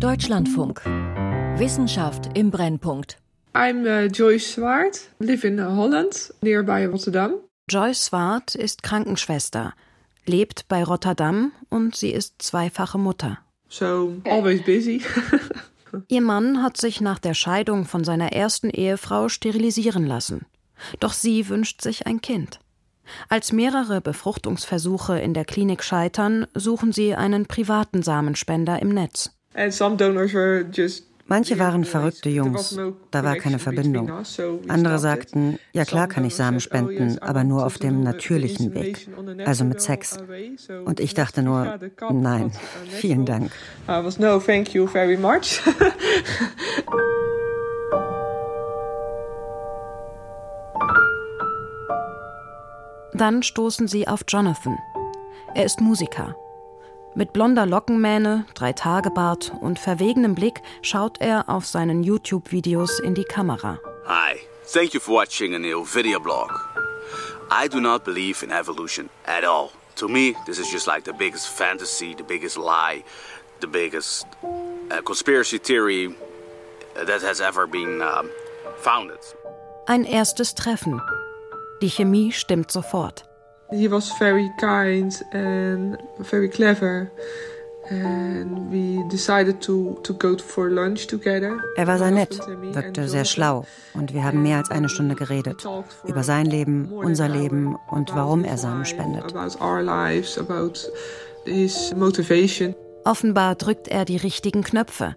Deutschlandfunk. Wissenschaft im Brennpunkt. I'm uh, Joyce Swart, live in Holland, nearby Rotterdam. Joyce Swart ist Krankenschwester, lebt bei Rotterdam und sie ist zweifache Mutter. So, always busy. Ihr Mann hat sich nach der Scheidung von seiner ersten Ehefrau sterilisieren lassen. Doch sie wünscht sich ein Kind. Als mehrere Befruchtungsversuche in der Klinik scheitern, suchen sie einen privaten Samenspender im Netz. Manche waren verrückte Jungs, da war keine Verbindung. Andere sagten, ja klar kann ich Samen spenden, aber nur auf dem natürlichen Weg, also mit Sex. Und ich dachte nur, nein, vielen Dank. Dann stoßen sie auf Jonathan. Er ist Musiker. Mit blonder Lockenmähne, Drei-Tage-Bart und verwegenem Blick schaut er auf seinen YouTube-Videos in die Kamera. Hi, thank you for watching a new video blog. I do not believe in evolution at all. To me, this is just like the biggest fantasy, the biggest lie, the biggest uh, conspiracy theory that has ever been um, founded. Ein erstes Treffen. Die Chemie stimmt sofort. He was very kind and very clever. And we decided to, to go for lunch together. Er war sehr nett, wirkte sehr schlau und wir haben mehr als eine Stunde geredet über sein Leben, unser Leben und warum er Samen spendet. Offenbar drückt er die richtigen Knöpfe.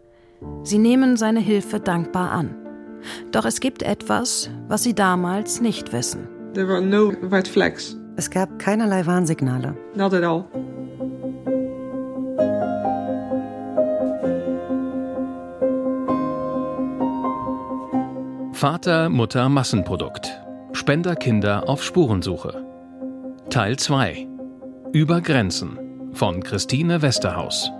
Sie nehmen seine Hilfe dankbar an. Doch es gibt etwas, was sie damals nicht wissen. There were no red flags. Es gab keinerlei Warnsignale. Not at all. Vater, Mutter, Massenprodukt. Spenderkinder auf Spurensuche. Teil 2. Über Grenzen von Christine Westerhaus.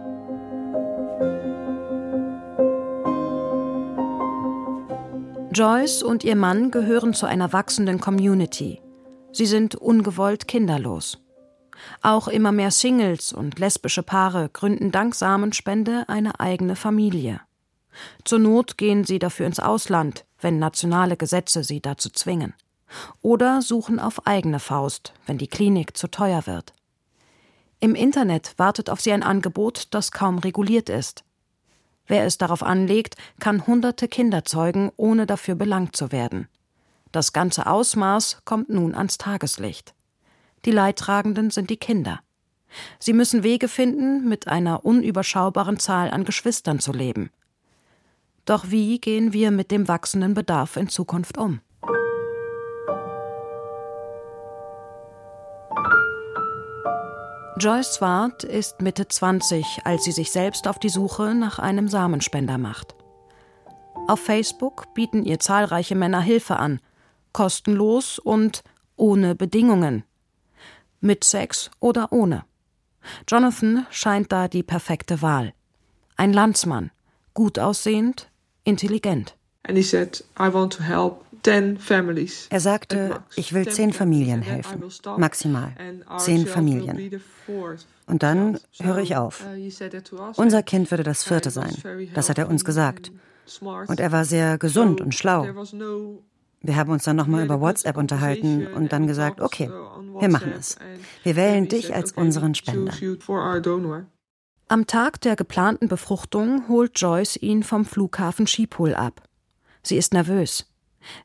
Joyce und ihr Mann gehören zu einer wachsenden Community. Sie sind ungewollt kinderlos. Auch immer mehr Singles und lesbische Paare gründen dank Samenspende eine eigene Familie. Zur Not gehen sie dafür ins Ausland, wenn nationale Gesetze sie dazu zwingen. Oder suchen auf eigene Faust, wenn die Klinik zu teuer wird. Im Internet wartet auf sie ein Angebot, das kaum reguliert ist. Wer es darauf anlegt, kann hunderte Kinder zeugen, ohne dafür belangt zu werden. Das ganze Ausmaß kommt nun ans Tageslicht. Die Leidtragenden sind die Kinder. Sie müssen Wege finden, mit einer unüberschaubaren Zahl an Geschwistern zu leben. Doch wie gehen wir mit dem wachsenden Bedarf in Zukunft um? Joyce Swart ist Mitte 20, als sie sich selbst auf die Suche nach einem Samenspender macht. Auf Facebook bieten ihr zahlreiche Männer Hilfe an, kostenlos und ohne Bedingungen. Mit Sex oder ohne. Jonathan scheint da die perfekte Wahl. Ein Landsmann, gut aussehend, intelligent. Said, er sagte, ich will zehn Familien helfen, maximal zehn Familien. Und dann höre ich auf. Unser Kind würde das vierte sein, das hat er uns gesagt. Und er war sehr gesund und schlau. Wir haben uns dann nochmal über WhatsApp unterhalten und dann gesagt, okay, wir machen es. Wir wählen dich als unseren Spender. Am Tag der geplanten Befruchtung holt Joyce ihn vom Flughafen Schiphol ab. Sie ist nervös.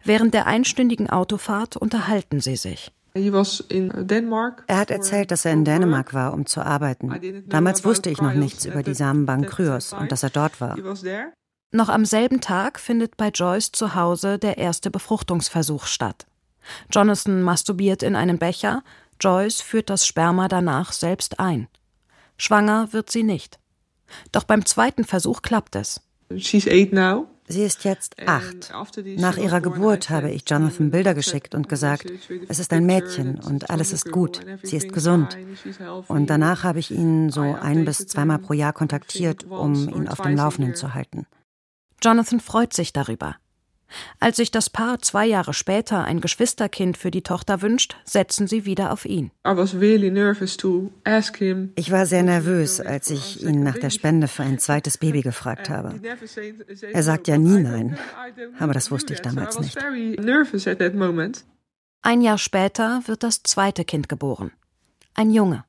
Während der einstündigen Autofahrt unterhalten sie sich. Er hat erzählt, dass er in Dänemark war, um zu arbeiten. Damals wusste ich noch nichts über die Samenbank Kryos und dass er dort war. Noch am selben Tag findet bei Joyce zu Hause der erste Befruchtungsversuch statt. Jonathan masturbiert in einen Becher, Joyce führt das Sperma danach selbst ein. Schwanger wird sie nicht. Doch beim zweiten Versuch klappt es. She's eight now. Sie ist jetzt acht. Nach ihrer Geburt habe ich Jonathan Bilder geschickt und gesagt, es ist ein Mädchen und alles ist gut, sie ist gesund. Und danach habe ich ihn so ein bis zweimal pro Jahr kontaktiert, um ihn auf dem Laufenden zu halten. Jonathan freut sich darüber. Als sich das Paar zwei Jahre später ein Geschwisterkind für die Tochter wünscht, setzen sie wieder auf ihn. Ich war sehr nervös, als ich ihn nach der Spende für ein zweites Baby gefragt habe. Er sagt ja nie nein, aber das wusste ich damals nicht. Ein Jahr später wird das zweite Kind geboren. Ein Junge.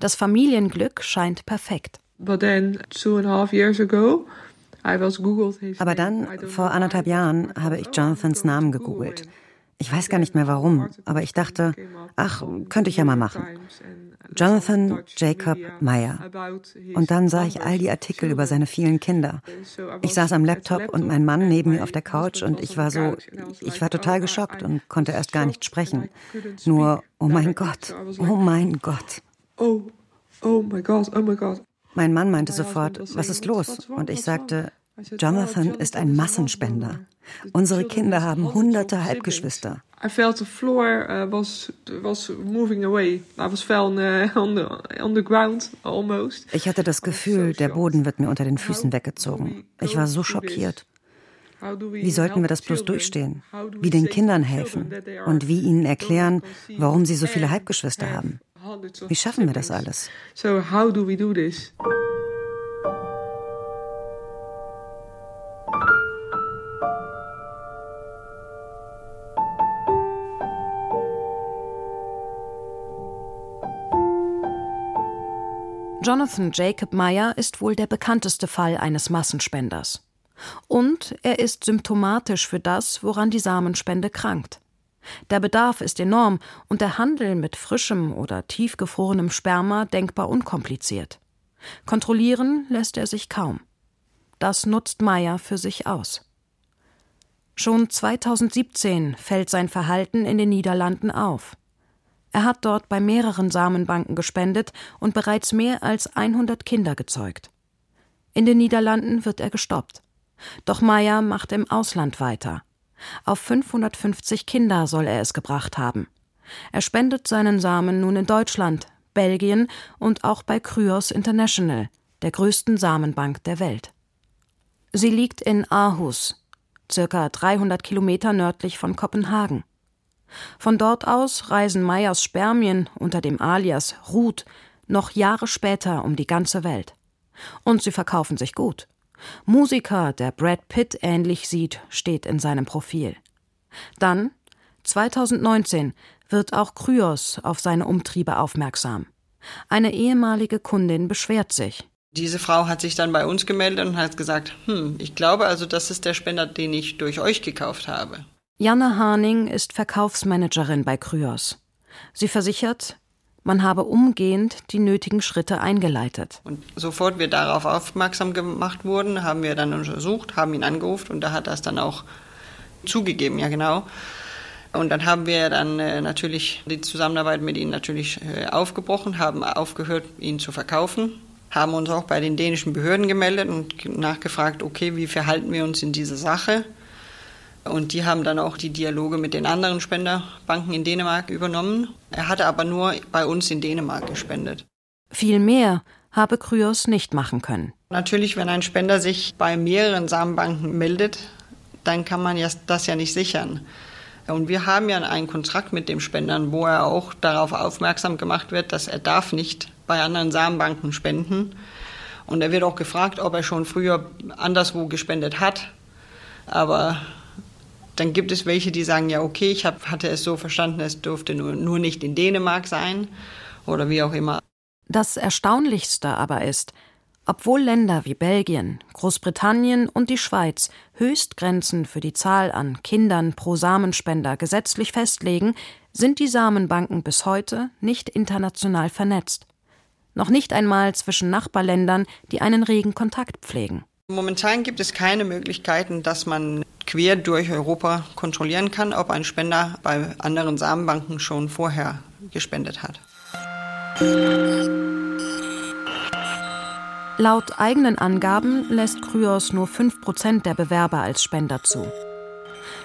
Das Familienglück scheint perfekt. But then two and a half years ago, aber dann, vor anderthalb Jahren, habe ich Jonathans Namen gegoogelt. Ich weiß gar nicht mehr warum, aber ich dachte, ach, könnte ich ja mal machen. Jonathan Jacob Meyer. Und dann sah ich all die Artikel über seine vielen Kinder. Ich saß am Laptop und mein Mann neben mir auf der Couch und ich war so, ich war total geschockt und konnte erst gar nicht sprechen. Nur, oh mein Gott, oh mein Gott. Oh, oh mein Gott, oh mein Gott. Mein Mann meinte sofort, was ist los? Und ich sagte, Jonathan ist ein Massenspender. Unsere Kinder haben hunderte Halbgeschwister. I felt the floor uh, was was moving away. I was fell on the on the ground almost. Ich hatte das Gefühl, der Boden wird mir unter den Füßen weggezogen. Ich war so schockiert. Wie sollten wir das bloß durchstehen? Wie den Kindern helfen und wie ihnen erklären, warum sie so viele Halbgeschwister haben? Wie schaffen wir das alles? So how do we do this? Jonathan Jacob Meyer ist wohl der bekannteste Fall eines Massenspenders. Und er ist symptomatisch für das, woran die Samenspende krankt. Der Bedarf ist enorm und der Handel mit frischem oder tiefgefrorenem Sperma denkbar unkompliziert. Kontrollieren lässt er sich kaum. Das nutzt Meyer für sich aus. Schon 2017 fällt sein Verhalten in den Niederlanden auf. Er hat dort bei mehreren Samenbanken gespendet und bereits mehr als 100 Kinder gezeugt. In den Niederlanden wird er gestoppt. Doch Meyer macht im Ausland weiter. Auf 550 Kinder soll er es gebracht haben. Er spendet seinen Samen nun in Deutschland, Belgien und auch bei Kryos International, der größten Samenbank der Welt. Sie liegt in Aarhus, circa 300 Kilometer nördlich von Kopenhagen. Von dort aus reisen Meyers Spermien unter dem Alias Ruth noch Jahre später um die ganze Welt. Und sie verkaufen sich gut. Musiker, der Brad Pitt ähnlich sieht, steht in seinem Profil. Dann, 2019, wird auch Kryos auf seine Umtriebe aufmerksam. Eine ehemalige Kundin beschwert sich. Diese Frau hat sich dann bei uns gemeldet und hat gesagt, hm, ich glaube also, das ist der Spender, den ich durch euch gekauft habe. Janne Harning ist Verkaufsmanagerin bei Kryos. Sie versichert, man habe umgehend die nötigen Schritte eingeleitet. Und sofort wir darauf aufmerksam gemacht wurden, haben wir dann untersucht, haben ihn angerufen und da hat es dann auch zugegeben, ja genau. Und dann haben wir dann äh, natürlich die Zusammenarbeit mit ihm natürlich äh, aufgebrochen, haben aufgehört, ihn zu verkaufen, haben uns auch bei den dänischen Behörden gemeldet und nachgefragt, okay, wie verhalten wir uns in dieser Sache? Und die haben dann auch die Dialoge mit den anderen Spenderbanken in Dänemark übernommen. Er hatte aber nur bei uns in Dänemark gespendet. Viel mehr habe Kryos nicht machen können. Natürlich, wenn ein Spender sich bei mehreren Samenbanken meldet, dann kann man das ja nicht sichern. Und wir haben ja einen Kontrakt mit dem Spendern, wo er auch darauf aufmerksam gemacht wird, dass er darf nicht bei anderen Samenbanken spenden. Und er wird auch gefragt, ob er schon früher anderswo gespendet hat. Aber dann gibt es welche, die sagen, ja, okay, ich hab, hatte es so verstanden, es durfte nur, nur nicht in Dänemark sein oder wie auch immer. Das Erstaunlichste aber ist, obwohl Länder wie Belgien, Großbritannien und die Schweiz Höchstgrenzen für die Zahl an Kindern pro Samenspender gesetzlich festlegen, sind die Samenbanken bis heute nicht international vernetzt. Noch nicht einmal zwischen Nachbarländern, die einen regen Kontakt pflegen. Momentan gibt es keine Möglichkeiten, dass man quer durch Europa kontrollieren kann, ob ein Spender bei anderen Samenbanken schon vorher gespendet hat. Laut eigenen Angaben lässt Kryos nur 5% der Bewerber als Spender zu.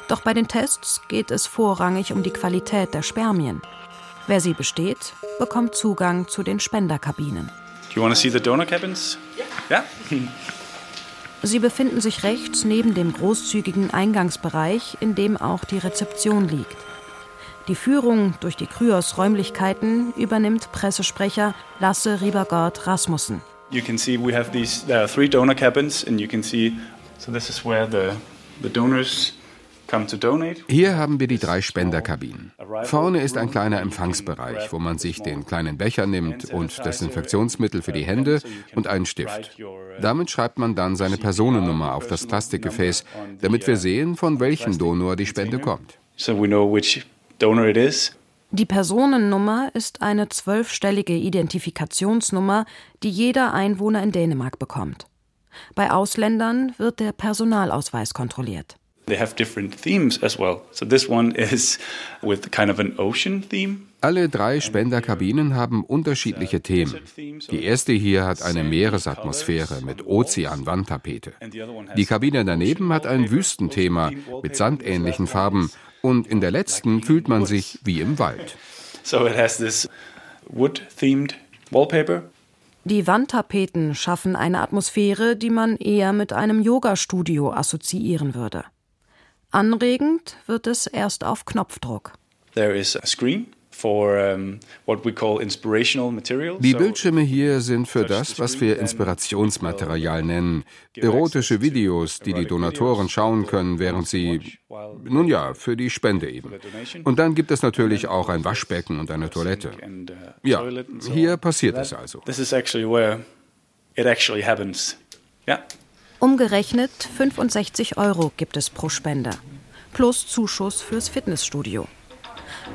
Doch bei den Tests geht es vorrangig um die Qualität der Spermien. Wer sie besteht, bekommt Zugang zu den Spenderkabinen. Do you want to see the donor cabins? Ja. Yeah? Sie befinden sich rechts neben dem großzügigen Eingangsbereich, in dem auch die Rezeption liegt. Die Führung durch die Kryos Räumlichkeiten übernimmt Pressesprecher Lasse Riebergard Rasmussen. You can see we have these there are three donor cabins and you can see so this is where the the donors hier haben wir die drei Spenderkabinen. Vorne ist ein kleiner Empfangsbereich, wo man sich den kleinen Becher nimmt und Desinfektionsmittel für die Hände und einen Stift. Damit schreibt man dann seine Personennummer auf das Plastikgefäß, damit wir sehen, von welchem Donor die Spende kommt. Die Personennummer ist eine zwölfstellige Identifikationsnummer, die jeder Einwohner in Dänemark bekommt. Bei Ausländern wird der Personalausweis kontrolliert. They have different themes as well. So this one is with kind of an ocean theme. Alle drei Spenderkabinen haben unterschiedliche Themen. Die erste hier hat eine Meeresatmosphäre mit Ozeanwandtapete. Die Kabine daneben hat ein Wüstenthema mit sandähnlichen Farben und in der letzten fühlt man sich wie im Wald. So it has this wood-themed wallpaper die Wandtapeten schaffen eine Atmosphäre, die man eher mit einem Yoga-Studio assoziieren würde. Anregend wird es erst auf Knopfdruck. Die Bildschirme hier sind für das, was wir Inspirationsmaterial nennen. Erotische Videos, die die Donatoren schauen können, während sie, nun ja, für die Spende eben. Und dann gibt es natürlich auch ein Waschbecken und eine Toilette. Uh, ja, hier passiert es also. This is actually where it actually happens. Yeah. Umgerechnet 65 Euro gibt es pro Spende. Plus Zuschuss fürs Fitnessstudio.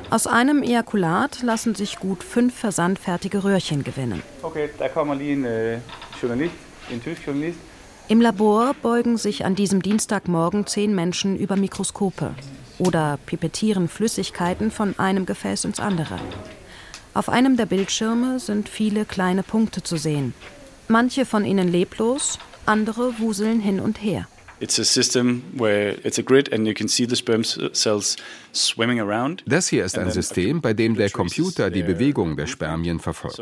Aus einem Ejakulat lassen sich gut fünf versandfertige Röhrchen gewinnen. Okay, da kommen wir äh, Journalist, Journalist. Im Labor beugen sich an diesem Dienstagmorgen zehn Menschen über Mikroskope oder pipettieren Flüssigkeiten von einem Gefäß ins andere. Auf einem der Bildschirme sind viele kleine Punkte zu sehen. Manche von ihnen leblos, andere wuseln hin und her. Das hier ist ein System, bei dem der Computer die Bewegung der Spermien verfolgt.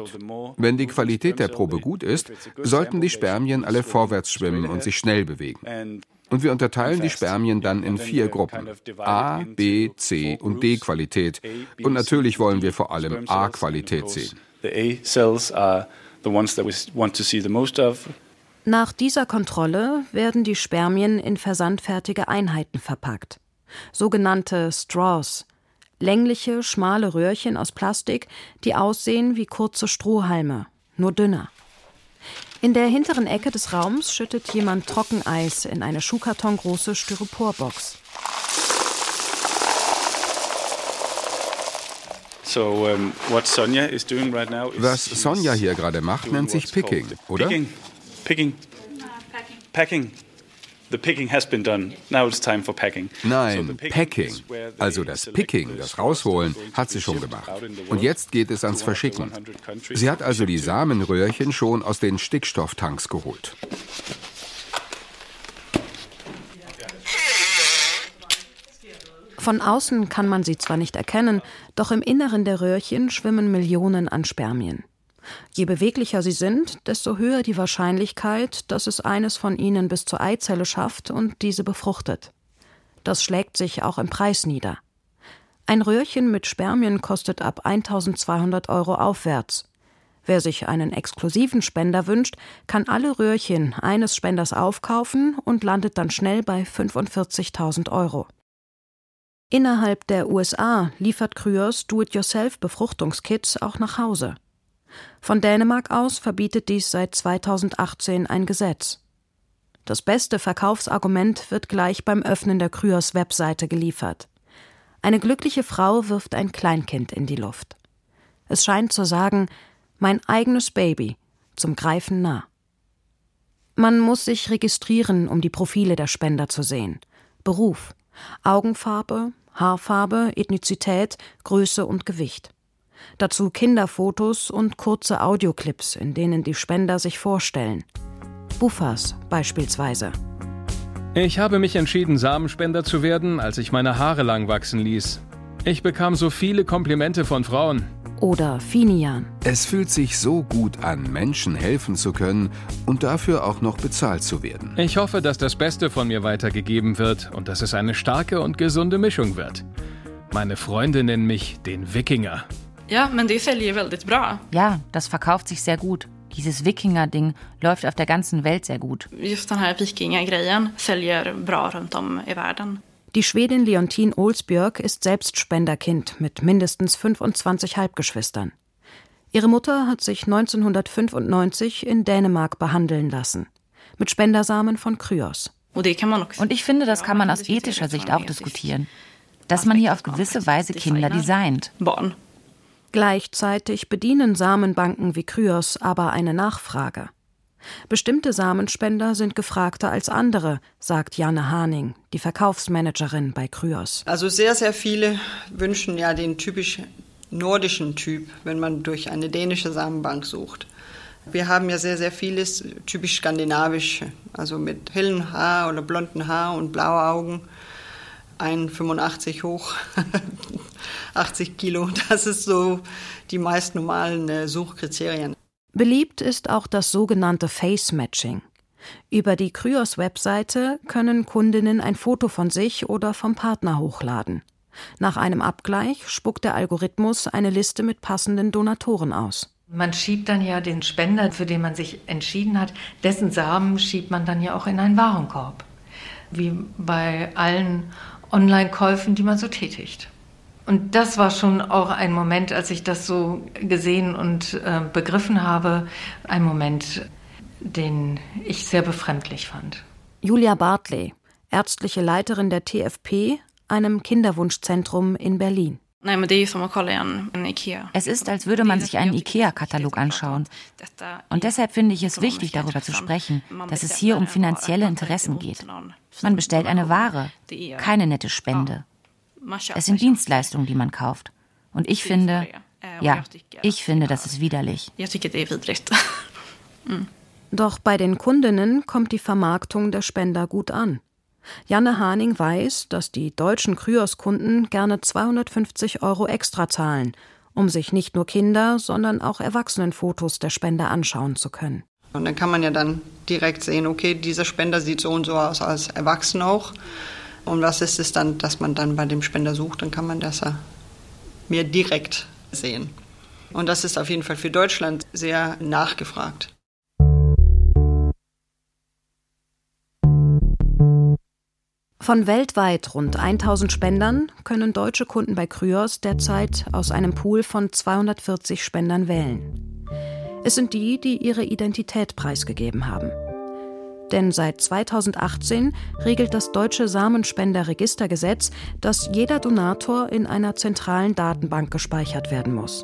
Wenn die Qualität der Probe gut ist, sollten die Spermien alle vorwärts schwimmen und sich schnell bewegen. Und wir unterteilen die Spermien dann in vier Gruppen. A, B, C und D Qualität. Und natürlich wollen wir vor allem A Qualität sehen. The A cells are the ones that we want to see the most of. Nach dieser Kontrolle werden die Spermien in versandfertige Einheiten verpackt. Sogenannte Straws, längliche, schmale Röhrchen aus Plastik, die aussehen wie kurze Strohhalme, nur dünner. In der hinteren Ecke des Raums schüttet jemand Trockeneis in eine schuhkartongroße Styroporbox. Was Sonja hier gerade macht, nennt sich Picking, oder? Picking. Packing. The picking has been done. Now it's time for packing. Nein, Packing. Also das Picking, das Rausholen, hat sie schon gemacht. Und jetzt geht es ans Verschicken. Sie hat also die Samenröhrchen schon aus den Stickstofftanks geholt. Von außen kann man sie zwar nicht erkennen, doch im Inneren der Röhrchen schwimmen Millionen an Spermien. Je beweglicher sie sind, desto höher die Wahrscheinlichkeit, dass es eines von ihnen bis zur Eizelle schafft und diese befruchtet. Das schlägt sich auch im Preis nieder. Ein Röhrchen mit Spermien kostet ab 1200 Euro aufwärts. Wer sich einen exklusiven Spender wünscht, kann alle Röhrchen eines Spenders aufkaufen und landet dann schnell bei 45.000 Euro. Innerhalb der USA liefert Kryos Do-it-yourself-Befruchtungskits auch nach Hause. Von Dänemark aus verbietet dies seit 2018 ein Gesetz. Das beste Verkaufsargument wird gleich beim Öffnen der Kryos Webseite geliefert. Eine glückliche Frau wirft ein Kleinkind in die Luft. Es scheint zu sagen, mein eigenes Baby, zum Greifen nah. Man muss sich registrieren, um die Profile der Spender zu sehen. Beruf, Augenfarbe, Haarfarbe, Ethnizität, Größe und Gewicht. Dazu Kinderfotos und kurze Audioclips, in denen die Spender sich vorstellen. Buffers beispielsweise. Ich habe mich entschieden, Samenspender zu werden, als ich meine Haare lang wachsen ließ. Ich bekam so viele Komplimente von Frauen. Oder Finian. Es fühlt sich so gut an, Menschen helfen zu können und dafür auch noch bezahlt zu werden. Ich hoffe, dass das Beste von mir weitergegeben wird und dass es eine starke und gesunde Mischung wird. Meine Freunde nennen mich den Wikinger. Ja, men det säljer väldigt bra. Ja, das verkauft sich sehr gut. Dieses Wikinger-Ding läuft auf der ganzen Welt sehr gut. Just den här Wikinger-grejen säljer bra runt om i världen. Die Schwedin Leontine Olsbjörk ist selbst Spenderkind mit mindestens 25 Halbgeschwistern. Ihre Mutter hat sich 1995 in Dänemark behandeln lassen. Mit Spendersamen von Kryos. Und ich finde, das kann man aus ethischer Sicht auch diskutieren. Dass man hier auf gewisse Weise Kinder designt. Gleichzeitig bedienen Samenbanken wie Kryos aber eine Nachfrage. Bestimmte Samenspender sind gefragter als andere, sagt Janne Haning, die Verkaufsmanagerin bei Kryos. Also sehr, sehr viele wünschen ja den typisch nordischen Typ, wenn man durch eine dänische Samenbank sucht. Wir haben ja sehr, sehr vieles typisch skandinavisch, also mit hellen Haar oder blonden Haar und blaue Augen. 1,85 hoch, 80 Kilo. Das ist so die meist normalen äh, Suchkriterien. Beliebt ist auch das sogenannte Face Matching. Über die Kryos-Webseite können Kundinnen ein Foto von sich oder vom Partner hochladen. Nach einem Abgleich spuckt der Algorithmus eine Liste mit passenden Donatoren aus. Man schiebt dann ja den Spender, für den man sich entschieden hat, dessen Samen schiebt man dann ja auch in einen Warenkorb. Wie bei allen Online-Käufen, die man so tätigt. Und das war schon auch ein Moment, als ich das so gesehen und äh, begriffen habe, ein Moment, den ich sehr befremdlich fand. Julia Bartley, ärztliche Leiterin der TFP, einem Kinderwunschzentrum in Berlin. Es ist, als würde man sich einen IKEA-Katalog anschauen. Und deshalb finde ich es wichtig, darüber zu sprechen, dass es hier um finanzielle Interessen geht. Man bestellt eine Ware, keine nette Spende. Es sind Dienstleistungen, die man kauft. Und ich finde, ja, ich finde, das ist widerlich. Doch bei den Kundinnen kommt die Vermarktung der Spender gut an. Janne Haning weiß, dass die deutschen Kryos-Kunden gerne 250 Euro extra zahlen, um sich nicht nur Kinder, sondern auch Erwachsenenfotos der Spender anschauen zu können. Und dann kann man ja dann direkt sehen, okay, dieser Spender sieht so und so aus als Erwachsener auch. Und was ist es dann, dass man dann bei dem Spender sucht, dann kann man das ja mehr direkt sehen. Und das ist auf jeden Fall für Deutschland sehr nachgefragt. Von weltweit rund 1000 Spendern können deutsche Kunden bei Kryos derzeit aus einem Pool von 240 Spendern wählen. Es sind die, die ihre Identität preisgegeben haben. Denn seit 2018 regelt das deutsche Samenspenderregistergesetz, dass jeder Donator in einer zentralen Datenbank gespeichert werden muss.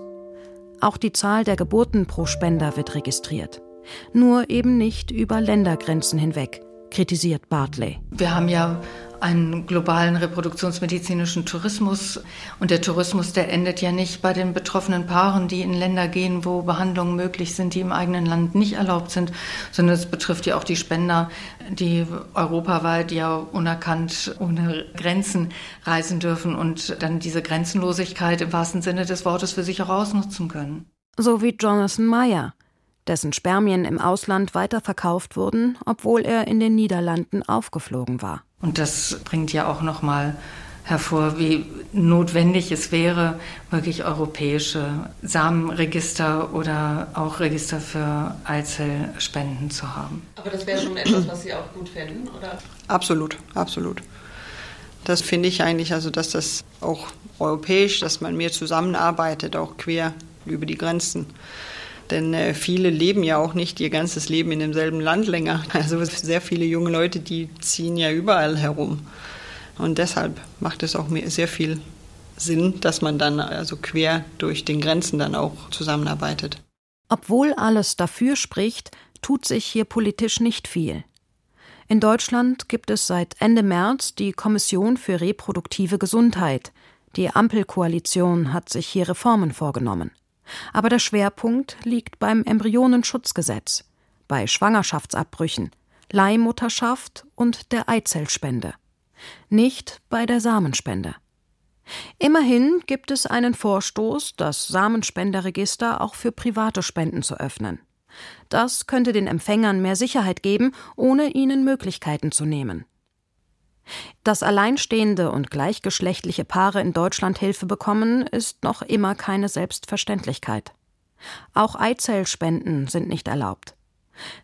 Auch die Zahl der Geburten pro Spender wird registriert. Nur eben nicht über Ländergrenzen hinweg, kritisiert Bartley. Wir haben ja einen globalen reproduktionsmedizinischen Tourismus. Und der Tourismus, der endet ja nicht bei den betroffenen Paaren, die in Länder gehen, wo Behandlungen möglich sind, die im eigenen Land nicht erlaubt sind, sondern es betrifft ja auch die Spender, die europaweit ja unerkannt ohne Grenzen reisen dürfen und dann diese Grenzenlosigkeit im wahrsten Sinne des Wortes für sich auch ausnutzen können. So wie Jonathan Meyer dessen Spermien im Ausland weiterverkauft wurden, obwohl er in den Niederlanden aufgeflogen war. Und das bringt ja auch noch mal hervor, wie notwendig es wäre, wirklich europäische Samenregister oder auch Register für Eizellspenden zu haben. Aber das wäre schon etwas, was Sie auch gut finden, oder? Absolut, absolut. Das finde ich eigentlich, also dass das auch europäisch, dass man mehr zusammenarbeitet, auch quer über die Grenzen. Denn äh, viele leben ja auch nicht ihr ganzes Leben in demselben Land länger. Also sehr viele junge Leute, die ziehen ja überall herum. Und deshalb macht es auch sehr viel Sinn, dass man dann also quer durch den Grenzen dann auch zusammenarbeitet. Obwohl alles dafür spricht, tut sich hier politisch nicht viel. In Deutschland gibt es seit Ende März die Kommission für reproduktive Gesundheit. Die Ampelkoalition hat sich hier Reformen vorgenommen. Aber der Schwerpunkt liegt beim Embryonenschutzgesetz, bei Schwangerschaftsabbrüchen, Leihmutterschaft und der Eizellspende. Nicht bei der Samenspende. Immerhin gibt es einen Vorstoß, das Samenspenderregister auch für private Spenden zu öffnen. Das könnte den Empfängern mehr Sicherheit geben, ohne ihnen Möglichkeiten zu nehmen. Dass alleinstehende und gleichgeschlechtliche Paare in Deutschland Hilfe bekommen, ist noch immer keine Selbstverständlichkeit. Auch Eizellspenden sind nicht erlaubt.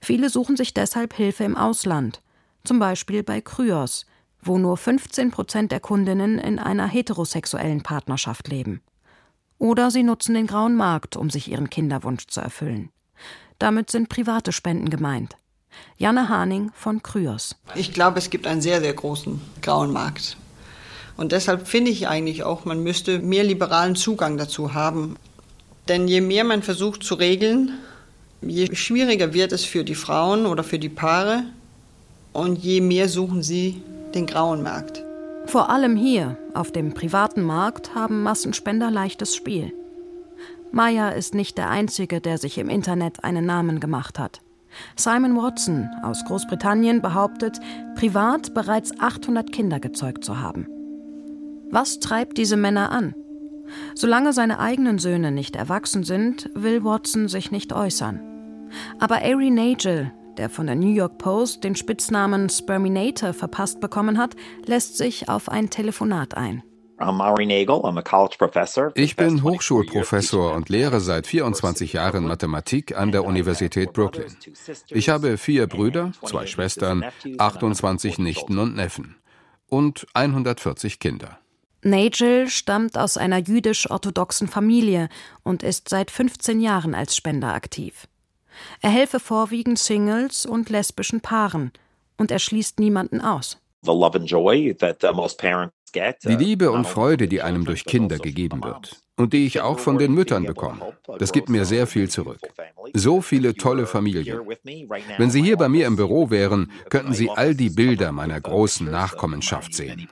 Viele suchen sich deshalb Hilfe im Ausland, zum Beispiel bei Kryos, wo nur 15 Prozent der Kundinnen in einer heterosexuellen Partnerschaft leben. Oder sie nutzen den grauen Markt, um sich ihren Kinderwunsch zu erfüllen. Damit sind private Spenden gemeint. Janne Haning von Kryos. Ich glaube, es gibt einen sehr, sehr großen grauen Markt. Und deshalb finde ich eigentlich auch, man müsste mehr liberalen Zugang dazu haben. Denn je mehr man versucht zu regeln, je schwieriger wird es für die Frauen oder für die Paare und je mehr suchen sie den grauen Markt. Vor allem hier, auf dem privaten Markt, haben Massenspender leichtes Spiel. Maya ist nicht der Einzige, der sich im Internet einen Namen gemacht hat. Simon Watson aus Großbritannien behauptet, privat bereits 800 Kinder gezeugt zu haben. Was treibt diese Männer an? Solange seine eigenen Söhne nicht erwachsen sind, will Watson sich nicht äußern. Aber Ari Nagel, der von der New York Post den Spitznamen Sperminator verpasst bekommen hat, lässt sich auf ein Telefonat ein. Ich bin Hochschulprofessor und lehre seit 24 Jahren Mathematik an der Universität Brooklyn. Ich habe vier Brüder, zwei Schwestern, 28 Nichten und Neffen und 140 Kinder. Nagel stammt aus einer jüdisch-orthodoxen Familie und ist seit 15 Jahren als Spender aktiv. Er helfe vorwiegend Singles und lesbischen Paaren und er schließt niemanden aus. Die Liebe und Freude, die einem durch Kinder gegeben wird und die ich auch von den Müttern bekomme, das gibt mir sehr viel zurück. So viele tolle Familien. Wenn Sie hier bei mir im Büro wären, könnten Sie all die Bilder meiner großen Nachkommenschaft sehen.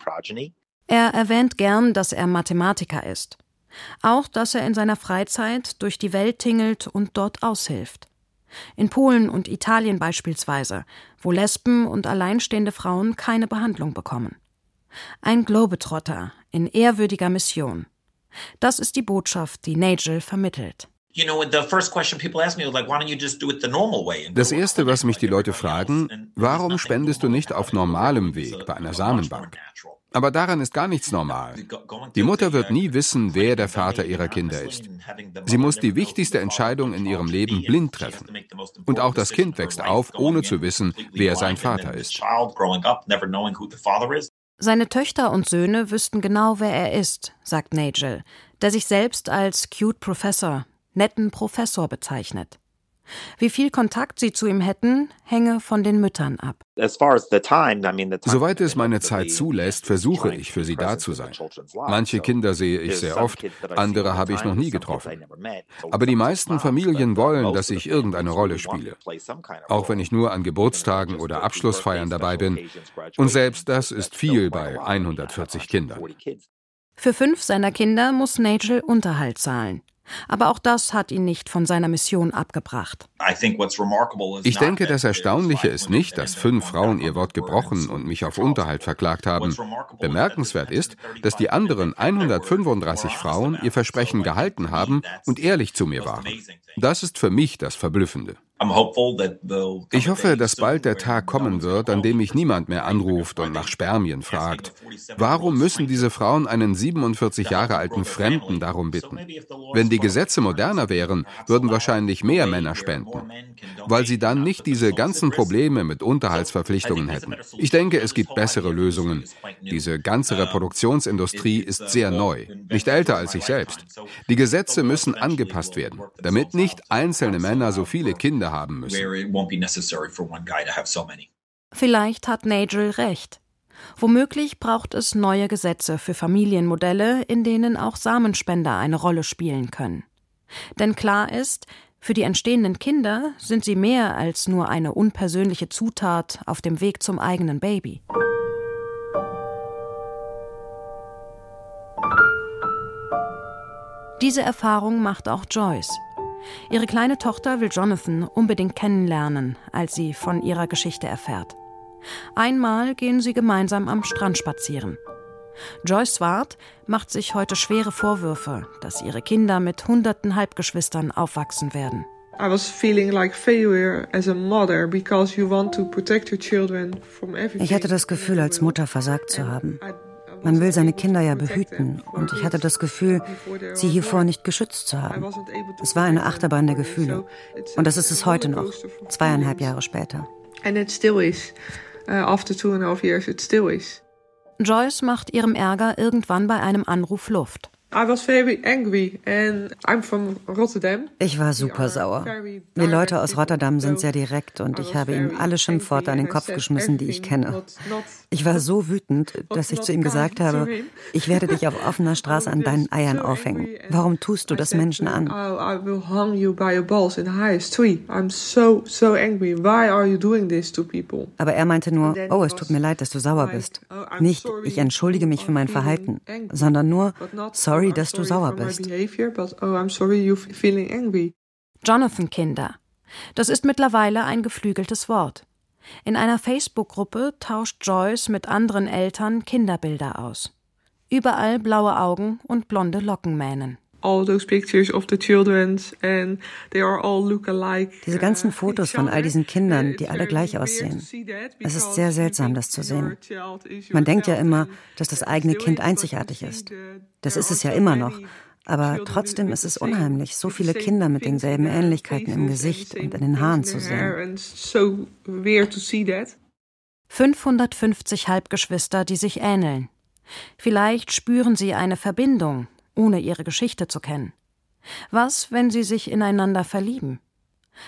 Er erwähnt gern, dass er Mathematiker ist. Auch, dass er in seiner Freizeit durch die Welt tingelt und dort aushilft. In Polen und Italien beispielsweise, wo Lesben und alleinstehende Frauen keine Behandlung bekommen. Ein Globetrotter in ehrwürdiger Mission. Das ist die Botschaft, die Nagel vermittelt. Das Erste, was mich die Leute fragen, warum spendest du nicht auf normalem Weg bei einer Samenbank? Aber daran ist gar nichts normal. Die Mutter wird nie wissen, wer der Vater ihrer Kinder ist. Sie muss die wichtigste Entscheidung in ihrem Leben blind treffen. Und auch das Kind wächst auf, ohne zu wissen, wer sein Vater ist. Seine Töchter und Söhne wüssten genau, wer er ist, sagt Nagel, der sich selbst als cute Professor, netten Professor bezeichnet. Wie viel Kontakt sie zu ihm hätten, hänge von den Müttern ab. Soweit es meine Zeit zulässt, versuche ich, für sie da zu sein. Manche Kinder sehe ich sehr oft, andere habe ich noch nie getroffen. Aber die meisten Familien wollen, dass ich irgendeine Rolle spiele. Auch wenn ich nur an Geburtstagen oder Abschlussfeiern dabei bin. Und selbst das ist viel bei 140 Kindern. Für fünf seiner Kinder muss Nigel Unterhalt zahlen. Aber auch das hat ihn nicht von seiner Mission abgebracht. Ich denke, das Erstaunliche ist nicht, dass fünf Frauen ihr Wort gebrochen und mich auf Unterhalt verklagt haben. Bemerkenswert ist, dass die anderen 135 Frauen ihr Versprechen gehalten haben und ehrlich zu mir waren. Das ist für mich das Verblüffende. Ich hoffe, dass bald der Tag kommen wird, an dem mich niemand mehr anruft und nach Spermien fragt. Warum müssen diese Frauen einen 47 Jahre alten Fremden darum bitten? Wenn die Gesetze moderner wären, würden wahrscheinlich mehr Männer spenden, weil sie dann nicht diese ganzen Probleme mit Unterhaltsverpflichtungen hätten. Ich denke, es gibt bessere Lösungen. Diese ganze Reproduktionsindustrie ist sehr neu, nicht älter als ich selbst. Die Gesetze müssen angepasst werden, damit nicht einzelne Männer so viele Kinder haben müssen. Vielleicht hat Nigel recht. Womöglich braucht es neue Gesetze für Familienmodelle, in denen auch Samenspender eine Rolle spielen können. Denn klar ist, für die entstehenden Kinder sind sie mehr als nur eine unpersönliche Zutat auf dem Weg zum eigenen Baby. Diese Erfahrung macht auch Joyce. Ihre kleine Tochter will Jonathan unbedingt kennenlernen, als sie von ihrer Geschichte erfährt. Einmal gehen sie gemeinsam am Strand spazieren. Joyce Swart macht sich heute schwere Vorwürfe, dass ihre Kinder mit hunderten Halbgeschwistern aufwachsen werden. I was feeling like failure as a mother because you want to protect your children from everything. Ich hatte das Gefühl, als Mutter versagt zu haben. Man will seine Kinder ja behüten und ich hatte das Gefühl, sie hiervor nicht geschützt zu haben. Es war eine Achterbahn der Gefühle und das ist es heute noch, zweieinhalb Jahre später. And it still is. Uh, after two and a half years, it still is. Joyce macht ihrem Ärger irgendwann bei einem Anruf Luft. Ich war super sauer. Wir Leute aus Rotterdam sind sehr direkt und ich habe ihm alle Schimpfworte an den Kopf geschmissen, die ich kenne. Ich war so wütend, dass ich zu ihm gesagt habe, ich werde dich auf offener Straße an deinen Eiern aufhängen. Warum tust du das Menschen an? Oh, Aber er meinte nur, oh, es tut mir leid, dass du sauer bist. Oh, Nicht, ich entschuldige mich für mein Verhalten, sondern nur, sorry, sorry, dass du sauer bist. Oh, Jonathan Kinder. Das ist mittlerweile ein geflügeltes Wort. In einer Facebook-Gruppe tauscht Joyce mit anderen Eltern Kinderbilder aus. Überall blaue Augen und blonde Lockenmähnen. Diese ganzen Fotos von all diesen Kindern, die alle gleich aussehen. Es ist sehr seltsam, das zu sehen. Man denkt ja immer, dass das eigene Kind einzigartig ist. Das ist es ja immer noch. Aber trotzdem ist es unheimlich, so viele Kinder mit denselben Ähnlichkeiten im Gesicht und in den Haaren zu sehen. 550 Halbgeschwister, die sich ähneln. Vielleicht spüren sie eine Verbindung, ohne ihre Geschichte zu kennen. Was, wenn sie sich ineinander verlieben?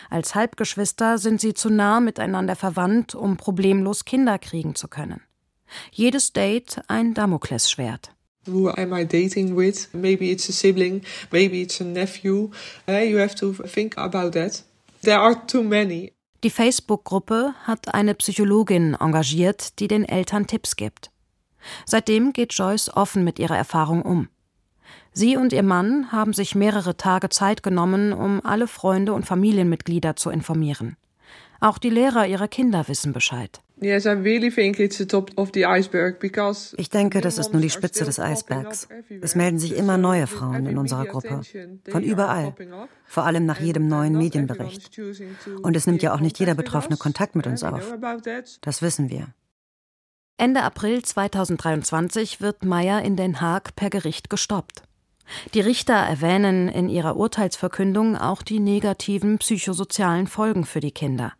Als Halbgeschwister sind sie zu nah miteinander verwandt, um problemlos Kinder kriegen zu können. Jedes Date ein Damoklesschwert. Who am I dating with? Maybe it's a sibling, maybe it's a nephew. You have to think about that. There are too many. Die Facebook-Gruppe hat eine Psychologin engagiert, die den Eltern Tipps gibt. Seitdem geht Joyce offen mit ihrer Erfahrung um. Sie und ihr Mann haben sich mehrere Tage Zeit genommen, um alle Freunde und Familienmitglieder zu informieren. Auch die Lehrer ihrer Kinder wissen Bescheid. Ich denke, das ist nur die Spitze des Eisbergs. Es melden sich immer neue Frauen in unserer Gruppe. Von überall. Vor allem nach jedem neuen Medienbericht. Und es nimmt ja auch nicht jeder Betroffene Kontakt mit uns auf. Das wissen wir. Ende April 2023 wird Meyer in Den Haag per Gericht gestoppt. Die Richter erwähnen in ihrer Urteilsverkündung auch die negativen psychosozialen Folgen für die Kinder.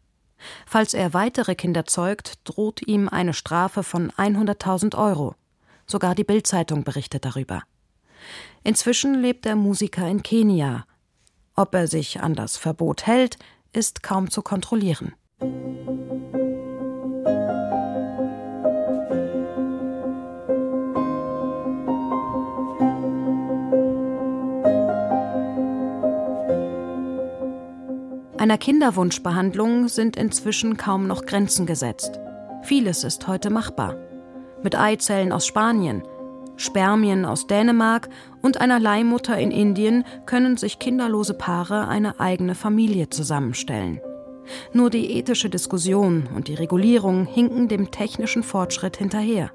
Falls er weitere Kinder zeugt, droht ihm eine Strafe von 100.000 Euro. Sogar die Bildzeitung berichtet darüber. Inzwischen lebt der Musiker in Kenia. Ob er sich an das Verbot hält, ist kaum zu kontrollieren. Einer Kinderwunschbehandlung sind inzwischen kaum noch Grenzen gesetzt. Vieles ist heute machbar. Mit Eizellen aus Spanien, Spermien aus Dänemark und einer Leihmutter in Indien können sich kinderlose Paare eine eigene Familie zusammenstellen. Nur die ethische Diskussion und die Regulierung hinken dem technischen Fortschritt hinterher.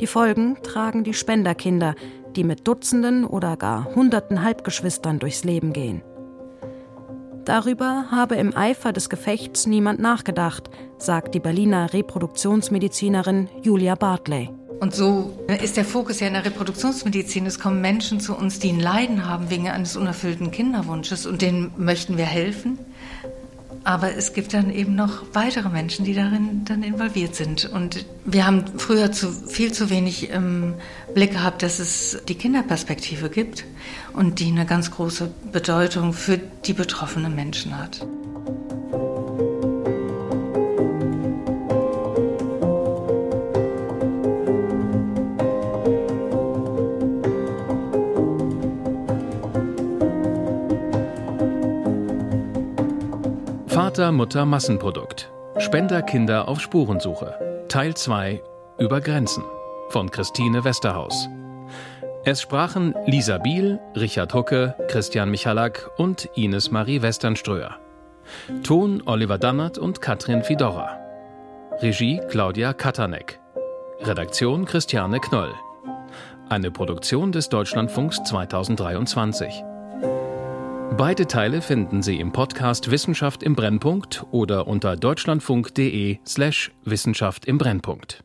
Die Folgen tragen die Spenderkinder, die mit Dutzenden oder gar Hunderten Halbgeschwistern durchs Leben gehen. Darüber habe im Eifer des Gefechts niemand nachgedacht, sagt die Berliner Reproduktionsmedizinerin Julia Bartley. Und so ist der Fokus ja in der Reproduktionsmedizin. Es kommen Menschen zu uns, die ein Leiden haben wegen eines unerfüllten Kinderwunsches und denen möchten wir helfen. Aber es gibt dann eben noch weitere Menschen, die darin dann involviert sind. Und wir haben früher zu, viel zu wenig im Blick gehabt, dass es die Kinderperspektive gibt und die eine ganz große Bedeutung für die betroffenen Menschen hat. Vater, Mutter, Massenprodukt. Spenderkinder auf Spurensuche. Teil 2 Über Grenzen von Christine Westerhaus. Es sprachen Lisa Biel, Richard Hucke, Christian Michalak und Ines Marie Westernströer. Ton Oliver Dannert und Katrin Fidorra. Regie Claudia Katanek. Redaktion Christiane Knoll. Eine Produktion des Deutschlandfunks 2023. Beide Teile finden Sie im Podcast Wissenschaft im Brennpunkt oder unter deutschlandfunk.de slash Wissenschaft im Brennpunkt.